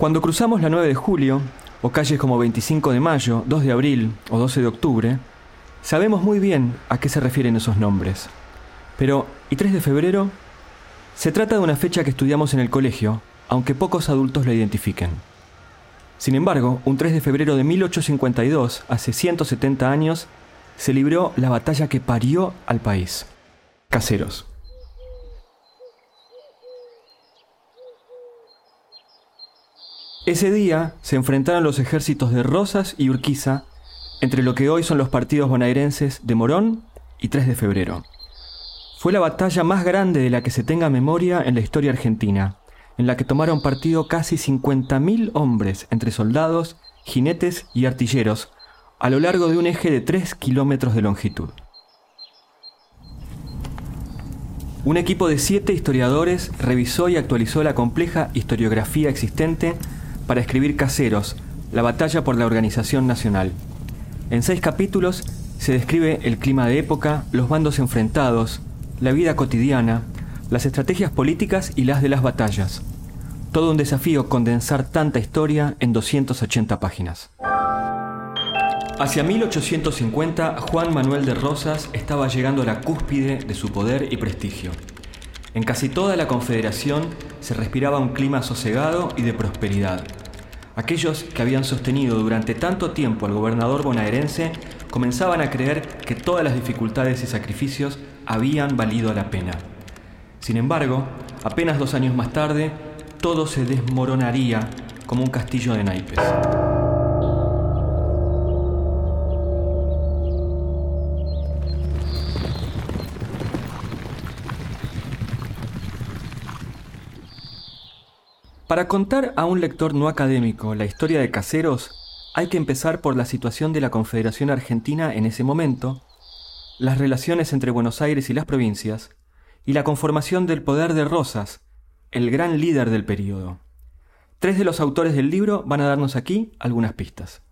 Cuando cruzamos la 9 de julio, o calles como 25 de mayo, 2 de abril o 12 de octubre, sabemos muy bien a qué se refieren esos nombres. Pero, ¿y 3 de febrero? Se trata de una fecha que estudiamos en el colegio, aunque pocos adultos la identifiquen. Sin embargo, un 3 de febrero de 1852, hace 170 años, se libró la batalla que parió al país. Caseros. Ese día se enfrentaron los ejércitos de Rosas y Urquiza entre lo que hoy son los partidos bonaerenses de Morón y 3 de febrero. Fue la batalla más grande de la que se tenga memoria en la historia argentina, en la que tomaron partido casi 50.000 hombres entre soldados, jinetes y artilleros, a lo largo de un eje de 3 kilómetros de longitud. Un equipo de siete historiadores revisó y actualizó la compleja historiografía existente para escribir Caseros, la batalla por la organización nacional. En seis capítulos se describe el clima de época, los bandos enfrentados, la vida cotidiana, las estrategias políticas y las de las batallas. Todo un desafío condensar tanta historia en 280 páginas. Hacia 1850, Juan Manuel de Rosas estaba llegando a la cúspide de su poder y prestigio. En casi toda la Confederación se respiraba un clima sosegado y de prosperidad. Aquellos que habían sostenido durante tanto tiempo al gobernador bonaerense comenzaban a creer que todas las dificultades y sacrificios habían valido la pena. Sin embargo, apenas dos años más tarde, todo se desmoronaría como un castillo de naipes. Para contar a un lector no académico la historia de Caseros, hay que empezar por la situación de la Confederación Argentina en ese momento, las relaciones entre Buenos Aires y las provincias, y la conformación del poder de Rosas, el gran líder del período. Tres de los autores del libro van a darnos aquí algunas pistas.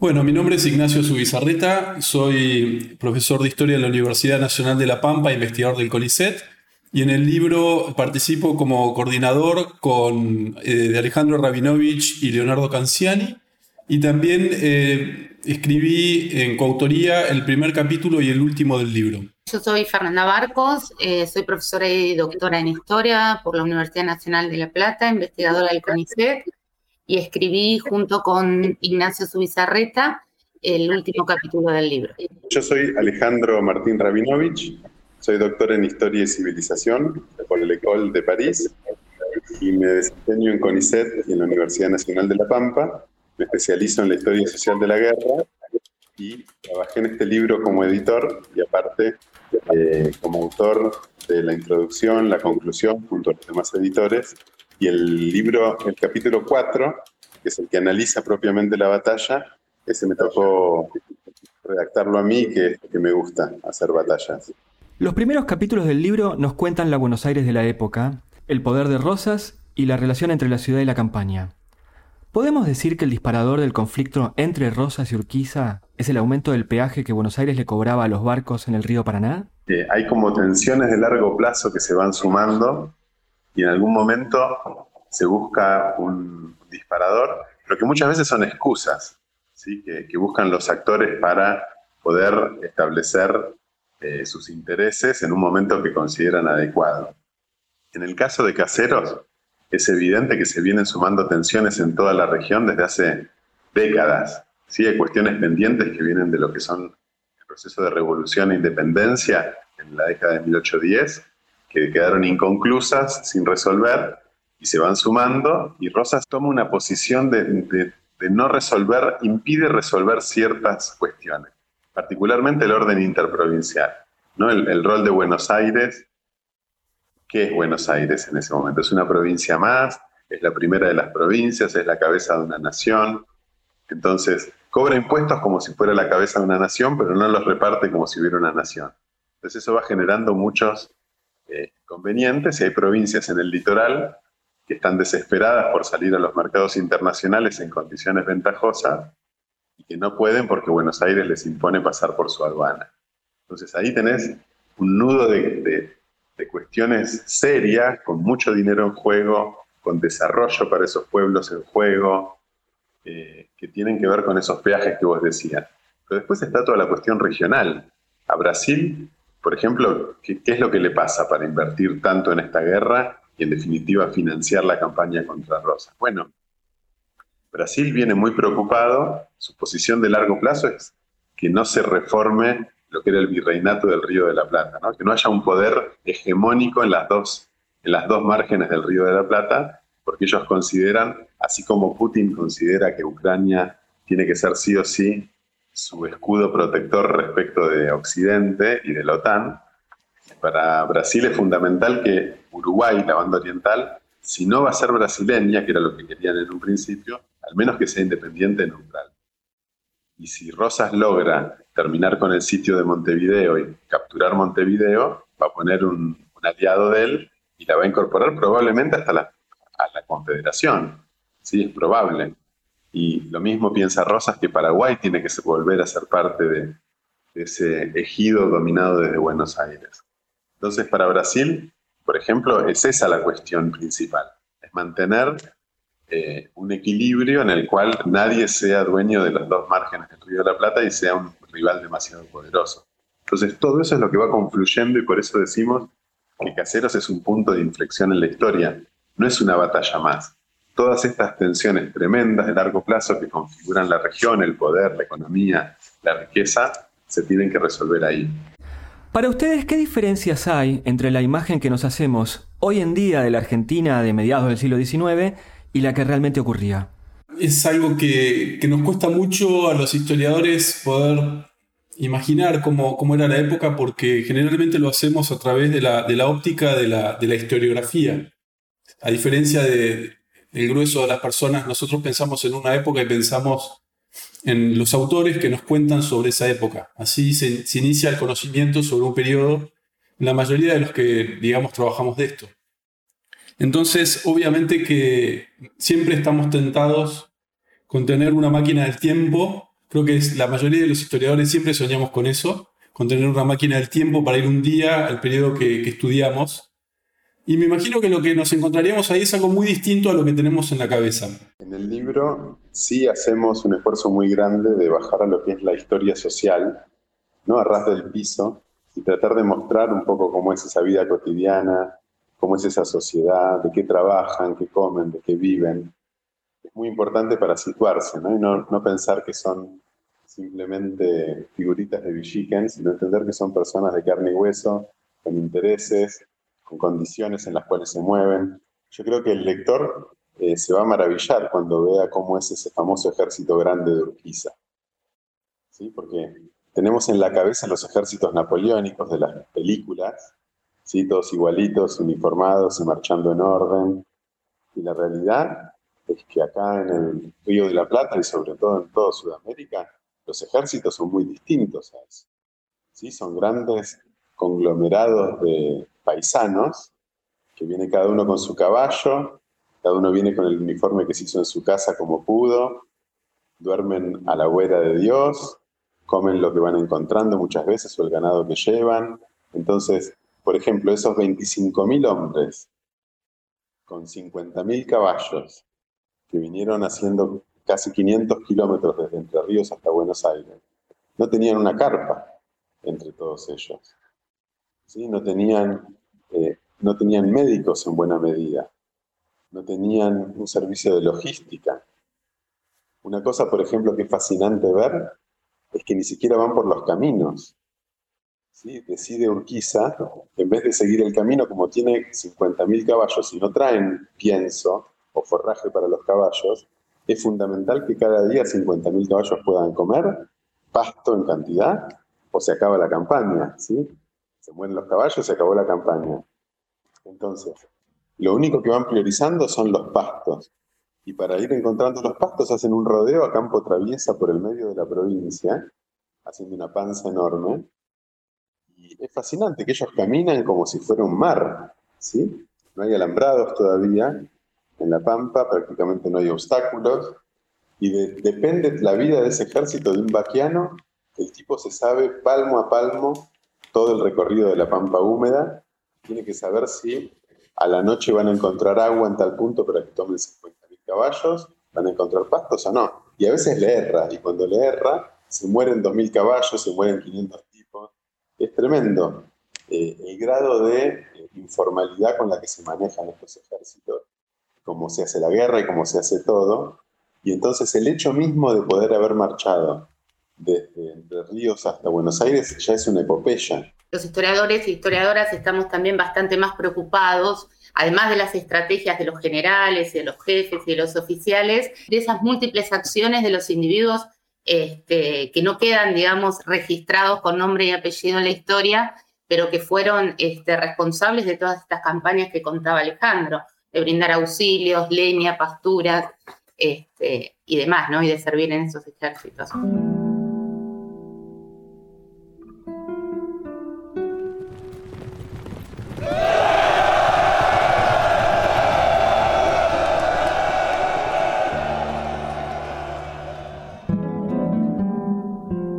Bueno, mi nombre es Ignacio Subizarreta, soy profesor de Historia en la Universidad Nacional de La Pampa, investigador del CONICET, y en el libro participo como coordinador con, eh, de Alejandro Rabinovich y Leonardo Canciani. Y también eh, escribí en coautoría el primer capítulo y el último del libro. Yo soy Fernanda Barcos, eh, soy profesora y doctora en historia por la Universidad Nacional de La Plata, investigadora del CONICET, y escribí junto con Ignacio Subizarreta el último capítulo del libro. Yo soy Alejandro Martín Rabinovich, soy doctor en Historia y Civilización por el École de París y me desempeño en CONICET y en la Universidad Nacional de La Pampa. Me especializo en la historia social de la guerra y trabajé en este libro como editor y aparte eh, como autor de la introducción, la conclusión junto a los demás editores. Y el libro, el capítulo 4, que es el que analiza propiamente la batalla, ese me tocó redactarlo a mí, que, que me gusta hacer batallas. Los primeros capítulos del libro nos cuentan la Buenos Aires de la época, el poder de Rosas y la relación entre la ciudad y la campaña. ¿Podemos decir que el disparador del conflicto entre Rosas y Urquiza es el aumento del peaje que Buenos Aires le cobraba a los barcos en el río Paraná? Eh, hay como tensiones de largo plazo que se van sumando y en algún momento se busca un disparador, pero que muchas veces son excusas ¿sí? que, que buscan los actores para poder establecer sus intereses en un momento que consideran adecuado. En el caso de Caseros, es evidente que se vienen sumando tensiones en toda la región desde hace décadas. ¿sí? Hay cuestiones pendientes que vienen de lo que son el proceso de revolución e independencia en la década de 1810, que quedaron inconclusas, sin resolver, y se van sumando, y Rosas toma una posición de no resolver, impide resolver ciertas cuestiones. Particularmente el orden interprovincial, ¿no? el, rol de Buenos Aires. ¿Qué es Buenos Aires en ese momento? Es una provincia más, es la primera de las provincias, es la cabeza de una nación. Entonces, cobra impuestos como si fuera la cabeza de una nación, pero no los reparte como si hubiera una nación. Entonces eso va generando muchos eh, convenientes y hay provincias en el litoral que están desesperadas por salir a los mercados internacionales en condiciones ventajosas que no pueden porque Buenos Aires les impone pasar por su aduana. Entonces ahí tenés un nudo de, cuestiones serias, con mucho dinero en juego, con desarrollo para esos pueblos en juego, eh, que tienen que ver con esos peajes que vos decías. Pero después está toda la cuestión regional. A Brasil, por ejemplo, ¿qué, ¿qué, es lo que le pasa para invertir tanto en esta guerra y en definitiva financiar la campaña contra Rosa? Bueno, Brasil viene muy preocupado, su posición de largo plazo es que no se reforme lo que era el virreinato del Río de la Plata, que no haya un poder hegemónico en las, dos, en las dos márgenes del Río de la Plata, porque ellos consideran, así como Putin considera que Ucrania tiene que ser sí o sí su escudo protector respecto de Occidente y de la OTAN, para Brasil es fundamental que Uruguay, la banda oriental, si no va a ser brasileña, que era lo que querían en un principio, al menos que sea independiente neutral. Y si Rosas logra terminar con el sitio de Montevideo y capturar Montevideo, va a poner un, aliado de él y la va a incorporar probablemente hasta la, a la Confederación. Sí, es probable. Y lo mismo piensa Rosas que Paraguay tiene que volver a ser parte de, de ese ejido dominado desde Buenos Aires. Entonces, para Brasil, por ejemplo, es esa la cuestión principal, es mantener eh, un equilibrio en el cual nadie sea dueño de los dos márgenes del Río de la Plata y sea un rival demasiado poderoso. Entonces todo eso es lo que va confluyendo y por eso decimos que Caseros es un punto de inflexión en la historia, no es una batalla más. Todas estas tensiones tremendas de largo plazo que configuran la región, el poder, la economía, la riqueza, se tienen que resolver ahí. Para ustedes, ¿qué diferencias hay entre la imagen que nos hacemos hoy en día de la Argentina de mediados del siglo XIX y la que realmente ocurría. Es algo que, nos cuesta mucho a los historiadores poder imaginar cómo, era la época porque generalmente lo hacemos a través de la, óptica de la, historiografía. A diferencia del grueso de las personas, nosotros pensamos en una época y pensamos en los autores que nos cuentan sobre esa época. Así se, inicia el conocimiento sobre un periodo, la mayoría de los que, digamos, trabajamos de esto. Entonces, obviamente que siempre estamos tentados con tener una máquina del tiempo. Creo que es, la mayoría de los historiadores siempre soñamos con eso, con tener una máquina del tiempo para ir un día al periodo que, estudiamos. Y me imagino que lo que nos encontraríamos ahí es algo muy distinto a lo que tenemos en la cabeza. En el libro sí hacemos un esfuerzo muy grande de bajar a lo que es la historia social, ¿no? A ras del piso, y tratar de mostrar un poco cómo es esa vida cotidiana, cómo es esa sociedad, de qué trabajan, qué comen, de qué viven. Es muy importante para situarse ¿no? y no, pensar que son simplemente figuritas de Villiquen, sino entender que son personas de carne y hueso, con intereses, con condiciones en las cuales se mueven. Yo creo que el lector eh, se va a maravillar cuando vea cómo es ese famoso ejército grande de Urquiza. ¿Sí? Porque tenemos en la cabeza los ejércitos napoleónicos de las películas, ¿sí? todos igualitos, uniformados y marchando en orden. Y la realidad es que acá en el Río de la Plata y sobre todo en toda Sudamérica, los ejércitos son muy distintos a eso. ¿sí? Son grandes conglomerados de paisanos que viene cada uno con su caballo, cada uno viene con el uniforme que se hizo en su casa como pudo, duermen a la huera de Dios, comen lo que van encontrando muchas veces o el ganado que llevan. Entonces, por ejemplo, esos 25.000 hombres con 50.000 caballos que vinieron haciendo casi 500 kilómetros desde Entre Ríos hasta Buenos Aires, no tenían una carpa entre todos ellos. No, tenían, eh, no tenían médicos en buena medida. No tenían un servicio de logística. Una cosa, por ejemplo, que es fascinante ver es que ni siquiera van por los caminos. Decide Urquiza, en vez de seguir el camino, como tiene 50.000 caballos y no traen pienso o forraje para los caballos, es fundamental que cada día 50.000 caballos puedan comer pasto en cantidad, o se acaba la campaña. Se mueren los caballos, se acabó la campaña. Entonces, lo único que van priorizando son los pastos. Y para ir encontrando los pastos hacen un rodeo a campo traviesa por el medio de la provincia, haciendo una panza enorme. Y es fascinante que ellos caminan como si fuera un mar, ¿sí? No hay alambrados todavía, en la pampa prácticamente no hay obstáculos, y depende la vida de ese ejército de un vaquiano, el tipo se sabe palmo a palmo todo el recorrido de la pampa húmeda, tiene que saber si a la noche van a encontrar agua en tal punto para que tomen 50.000 caballos, van a encontrar pastos o no. Y a veces le erra, y cuando le erra, se mueren 2.000 caballos, se mueren 500 tipos. Es tremendo eh, el grado de eh, informalidad con la que se manejan estos ejércitos, cómo se hace la guerra y cómo se hace todo. Y entonces el hecho mismo de poder haber marchado desde Ríos hasta Buenos Aires ya es una epopeya. Los historiadores y historiadoras estamos también bastante más preocupados, además de las estrategias de los generales de los jefes y de los oficiales, de esas múltiples acciones de los individuos este, que no quedan, digamos, registrados con nombre y apellido en la historia, pero que fueron este, responsables de todas estas campañas que contaba Alejandro, de brindar auxilios, leña, pasturas este, y demás, ¿no? Y de servir en esos ejércitos.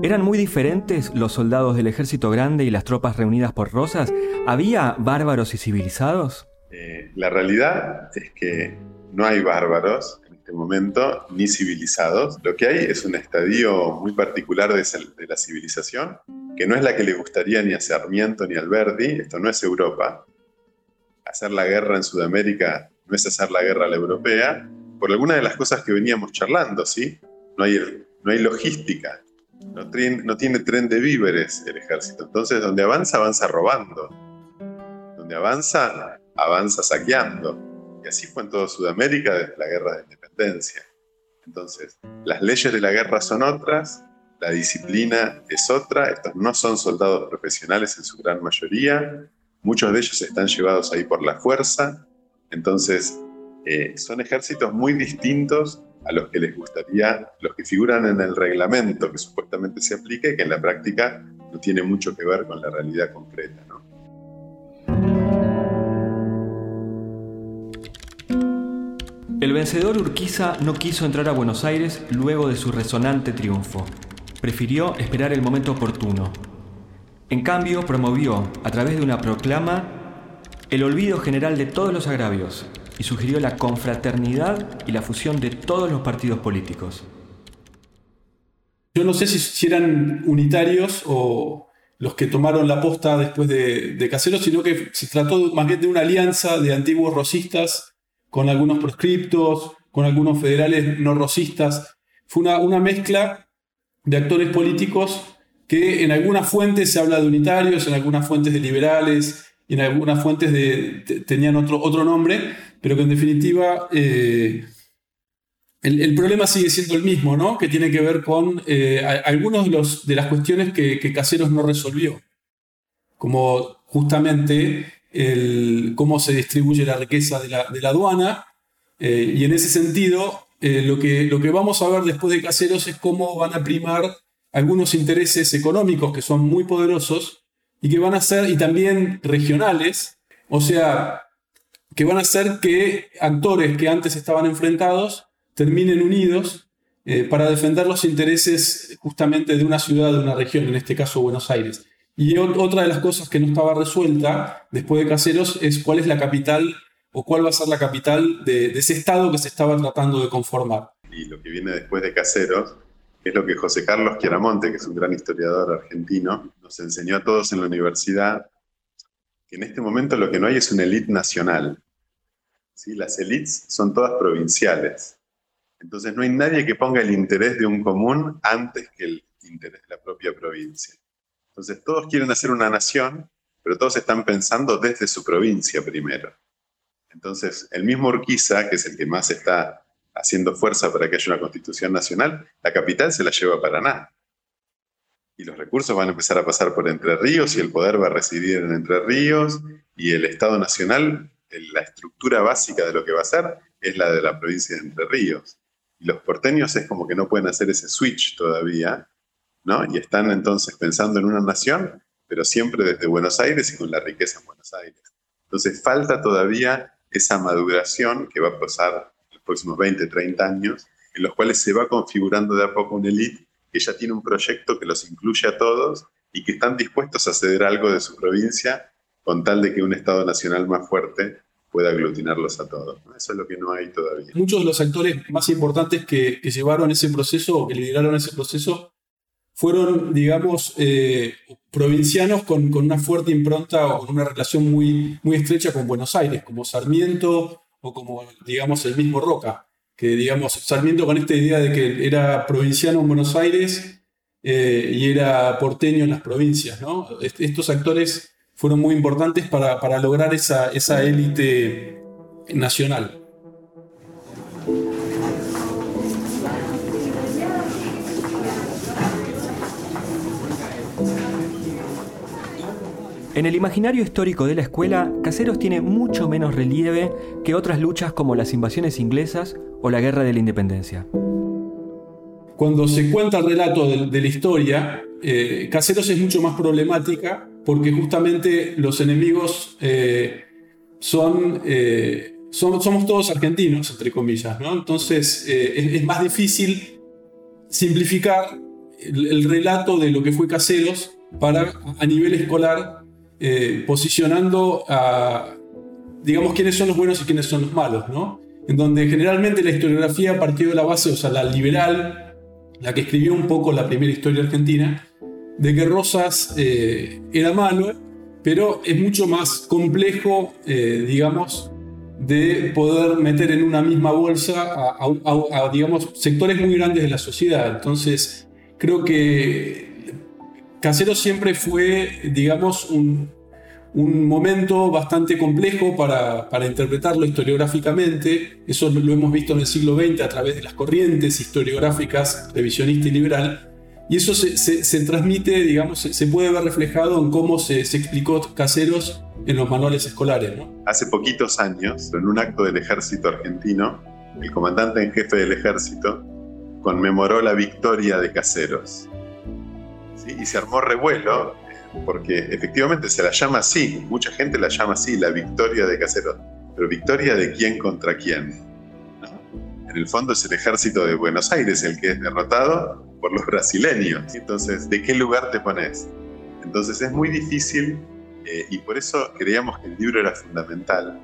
¿Eran muy diferentes los soldados del ejército grande y las tropas reunidas por Rosas? ¿Había bárbaros y civilizados? Eh, la realidad es que no hay bárbaros en este momento, ni civilizados. Lo que hay es un estadio muy particular de, la civilización, que no es la que le gustaría ni a Sarmiento ni a Alberti, esto no es Europa. Hacer la guerra en Sudamérica no es hacer la guerra a la europea, por alguna de las cosas que veníamos charlando, ¿sí? No hay, no hay logística, no, tiene tren de víveres el ejército. Entonces, donde avanza, avanza robando. Donde avanza, avanza saqueando. Y así fue en toda Sudamérica desde la guerra de independencia. Entonces, las leyes de la guerra son otras, la disciplina es otra, estos no son soldados profesionales en su gran mayoría, muchos de ellos están llevados ahí por la fuerza, entonces eh, son ejércitos muy distintos a los que les gustaría, los que figuran en el reglamento que supuestamente se aplique y que en la práctica no tiene mucho que ver con la realidad concreta. El vencedor Urquiza no quiso entrar a Buenos Aires luego de su resonante triunfo. Prefirió esperar el momento oportuno. En cambio, promovió, a través de una proclama, el olvido general de todos los agravios, y sugirió la confraternidad y la fusión de todos los partidos políticos. Yo no sé si, eran unitarios o los que tomaron la posta después de, de Caseros, sino que se trató más bien de una alianza de antiguos rosistas con algunos proscriptos, con algunos federales no rosistas. Fue una, una mezcla de actores políticos que en algunas fuentes se habla de unitarios, en algunas fuentes de liberales, y en algunas fuentes de, tenían otro, otro nombre, pero que en definitiva eh, el, problema sigue siendo el mismo, ¿no? que tiene que ver con eh, algunas de, de las cuestiones que, Caseros no resolvió, como justamente el, cómo se distribuye la riqueza de la, aduana, eh, y en ese sentido lo, que, lo que vamos a ver después de Caseros es cómo van a primar algunos intereses económicos que son muy poderosos y que van a ser, y también regionales, o sea, que van a hacer que actores que antes estaban enfrentados terminen unidos eh, para defender los intereses justamente de una ciudad, de una región, en este caso Buenos Aires. Y otra de las cosas que no estaba resuelta después de Caseros es cuál es la capital o cuál va a ser la capital de, de ese estado que se estaba tratando de conformar. Y lo que viene después de Caseros es lo que José Carlos Chiaramonte, que es un gran historiador argentino, nos enseñó a todos en la universidad, que en este momento lo que no hay es una élite nacional. ¿Sí? Las élites son todas provinciales. Entonces no hay nadie que ponga el interés de un común antes que el interés de la propia provincia. Entonces todos quieren hacer una nación, pero todos están pensando desde su provincia primero. Entonces el mismo Urquiza, que es el que más está haciendo fuerza para que haya una constitución nacional, la capital se la lleva a Paraná. y los recursos van a empezar a pasar por Entre Ríos y el poder va a residir en Entre Ríos y el Estado Nacional, la estructura básica de lo que va a ser es la de la provincia de Entre Ríos. Y los porteños es como que no pueden hacer ese switch todavía, ¿no? Y están entonces pensando en una nación, pero siempre desde Buenos Aires y con la riqueza en Buenos Aires. Entonces falta todavía esa maduración que va a pasar próximos 20, 30 años, en los cuales se va configurando de a poco una élite que ya tiene un proyecto que los incluye a todos y que están dispuestos a ceder algo de su provincia con tal de que un Estado nacional más fuerte pueda aglutinarlos a todos. Eso es lo que no hay todavía. Muchos de los actores más importantes que, llevaron ese proceso que lideraron ese proceso fueron, digamos, eh, provincianos con, una fuerte impronta o con una relación muy, muy estrecha con Buenos Aires, como Sarmiento o como, digamos, el mismo Roca, que, digamos, Sarmiento con esta idea de que era provinciano en Buenos Aires eh, y era porteño en las provincias. Estos actores fueron muy importantes para, lograr esa, esa élite nacional. En el imaginario histórico de la escuela, Caseros tiene mucho menos relieve que otras luchas como las invasiones inglesas o la guerra de la independencia. Cuando se cuenta el relato de, la historia, eh, Caseros es mucho más problemática porque justamente los enemigos eh, eh, son, somos todos argentinos, entre comillas, ¿no? Entonces es, más difícil simplificar el, relato de lo que fue Caseros para a nivel escolar posicionando a, digamos, quiénes son los buenos y quiénes son los malos, ¿no? En donde generalmente la historiografía partió de la base, o sea, la liberal, la que escribió un poco la primera historia argentina, de que Rosas eh, era malo, pero es mucho más complejo, eh, digamos, de poder meter en una misma bolsa a, digamos, sectores muy grandes de la sociedad. Entonces, creo que Casero siempre fue, digamos, un, momento bastante complejo para, interpretarlo historiográficamente. Eso lo hemos visto en el siglo XX a través de las corrientes historiográficas revisionista y liberal. Y eso se, transmite, digamos, se, puede ver reflejado en cómo se, explicó Caseros en los manuales escolares. Hace poquitos años, en un acto del ejército argentino, el comandante en jefe del ejército conmemoró la victoria de Caseros. Y se armó revuelo porque efectivamente se la llama así, mucha gente la llama así, la victoria de Caseros. Pero victoria de quién contra quién. En el fondo es el ejército de Buenos Aires el que es derrotado por los brasileños. Entonces, ¿de qué lugar te pones? Entonces es muy difícil eh, y por eso creíamos que el libro era fundamental,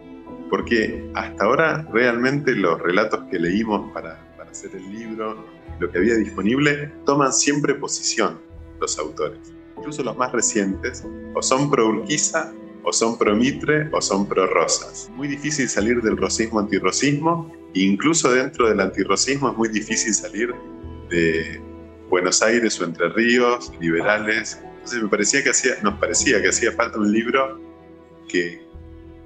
porque hasta ahora realmente los relatos que leímos para, para hacer el libro, lo que había disponible, toman siempre posición los autores incluso los más recientes, o son pro Urquiza, o son pro Mitre, o son pro Rosas. Muy difícil salir del rosismo antirrosismo, e incluso dentro del antirrosismo es muy difícil salir de Buenos Aires o Entre Ríos, liberales. Entonces me parecía que hacía, nos parecía que hacía falta un libro que,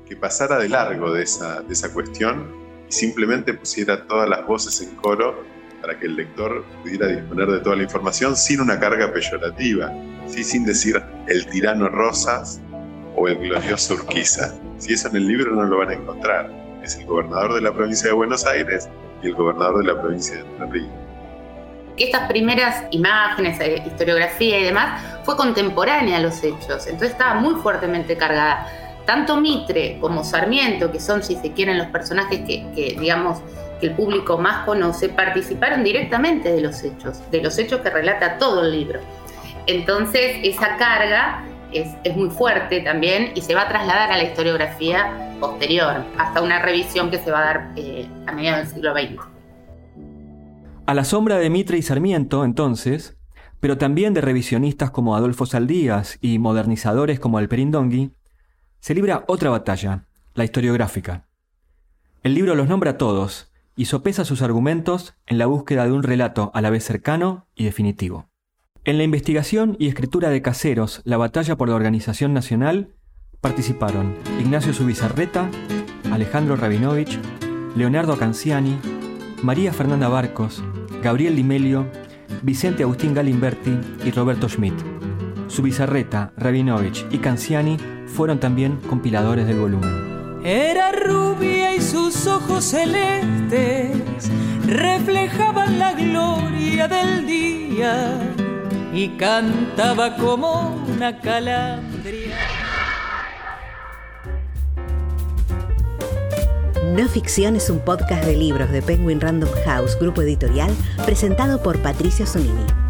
que pasara de largo de esa, de esa cuestión y simplemente pusiera todas las voces en coro para que el lector pudiera disponer de toda la información sin una carga peyorativa ¿sí? sin decir el tirano Rosas o el glorioso Urquiza. Si eso en el libro no lo van a encontrar. Es el gobernador de la provincia de Buenos Aires y el gobernador de la provincia de Entre Ríos. Estas primeras imágenes, eh, historiografía y demás, fue contemporánea a los hechos, entonces estaba muy fuertemente cargada. Tanto Mitre como Sarmiento, que son, si se quieren, los personajes que, que digamos, que el público más conoce, participaron directamente de los hechos, de los hechos que relata todo el libro. Entonces, esa carga es, muy fuerte también y se va a trasladar a la historiografía posterior, hasta una revisión que se va a dar eh, a mediados del siglo XX. A la sombra de Mitre y Sarmiento, entonces, pero también de revisionistas como Adolfo Saldías y modernizadores como Alperín Dongui, se libra otra batalla, la historiográfica. El libro los nombra a todos y sopesa sus argumentos en la búsqueda de un relato a la vez cercano y definitivo. En la investigación y escritura de Caseros, la batalla por la organización nacional, participaron Ignacio Subizarreta, Alejandro Rabinovich, Leonardo Canciani, María Fernanda Barcos, Gabriel Dimelio, Vicente Agustín Galimberti y Roberto Schmidt. Subizarreta, Rabinovich y Canciani fueron también compiladores del volumen. Era rubia y sus ojos celestes reflejaban la gloria del día y cantaba como una calandria. No Ficción es un podcast de libros de Penguin Random House, grupo editorial, presentado por Patricio Sonini.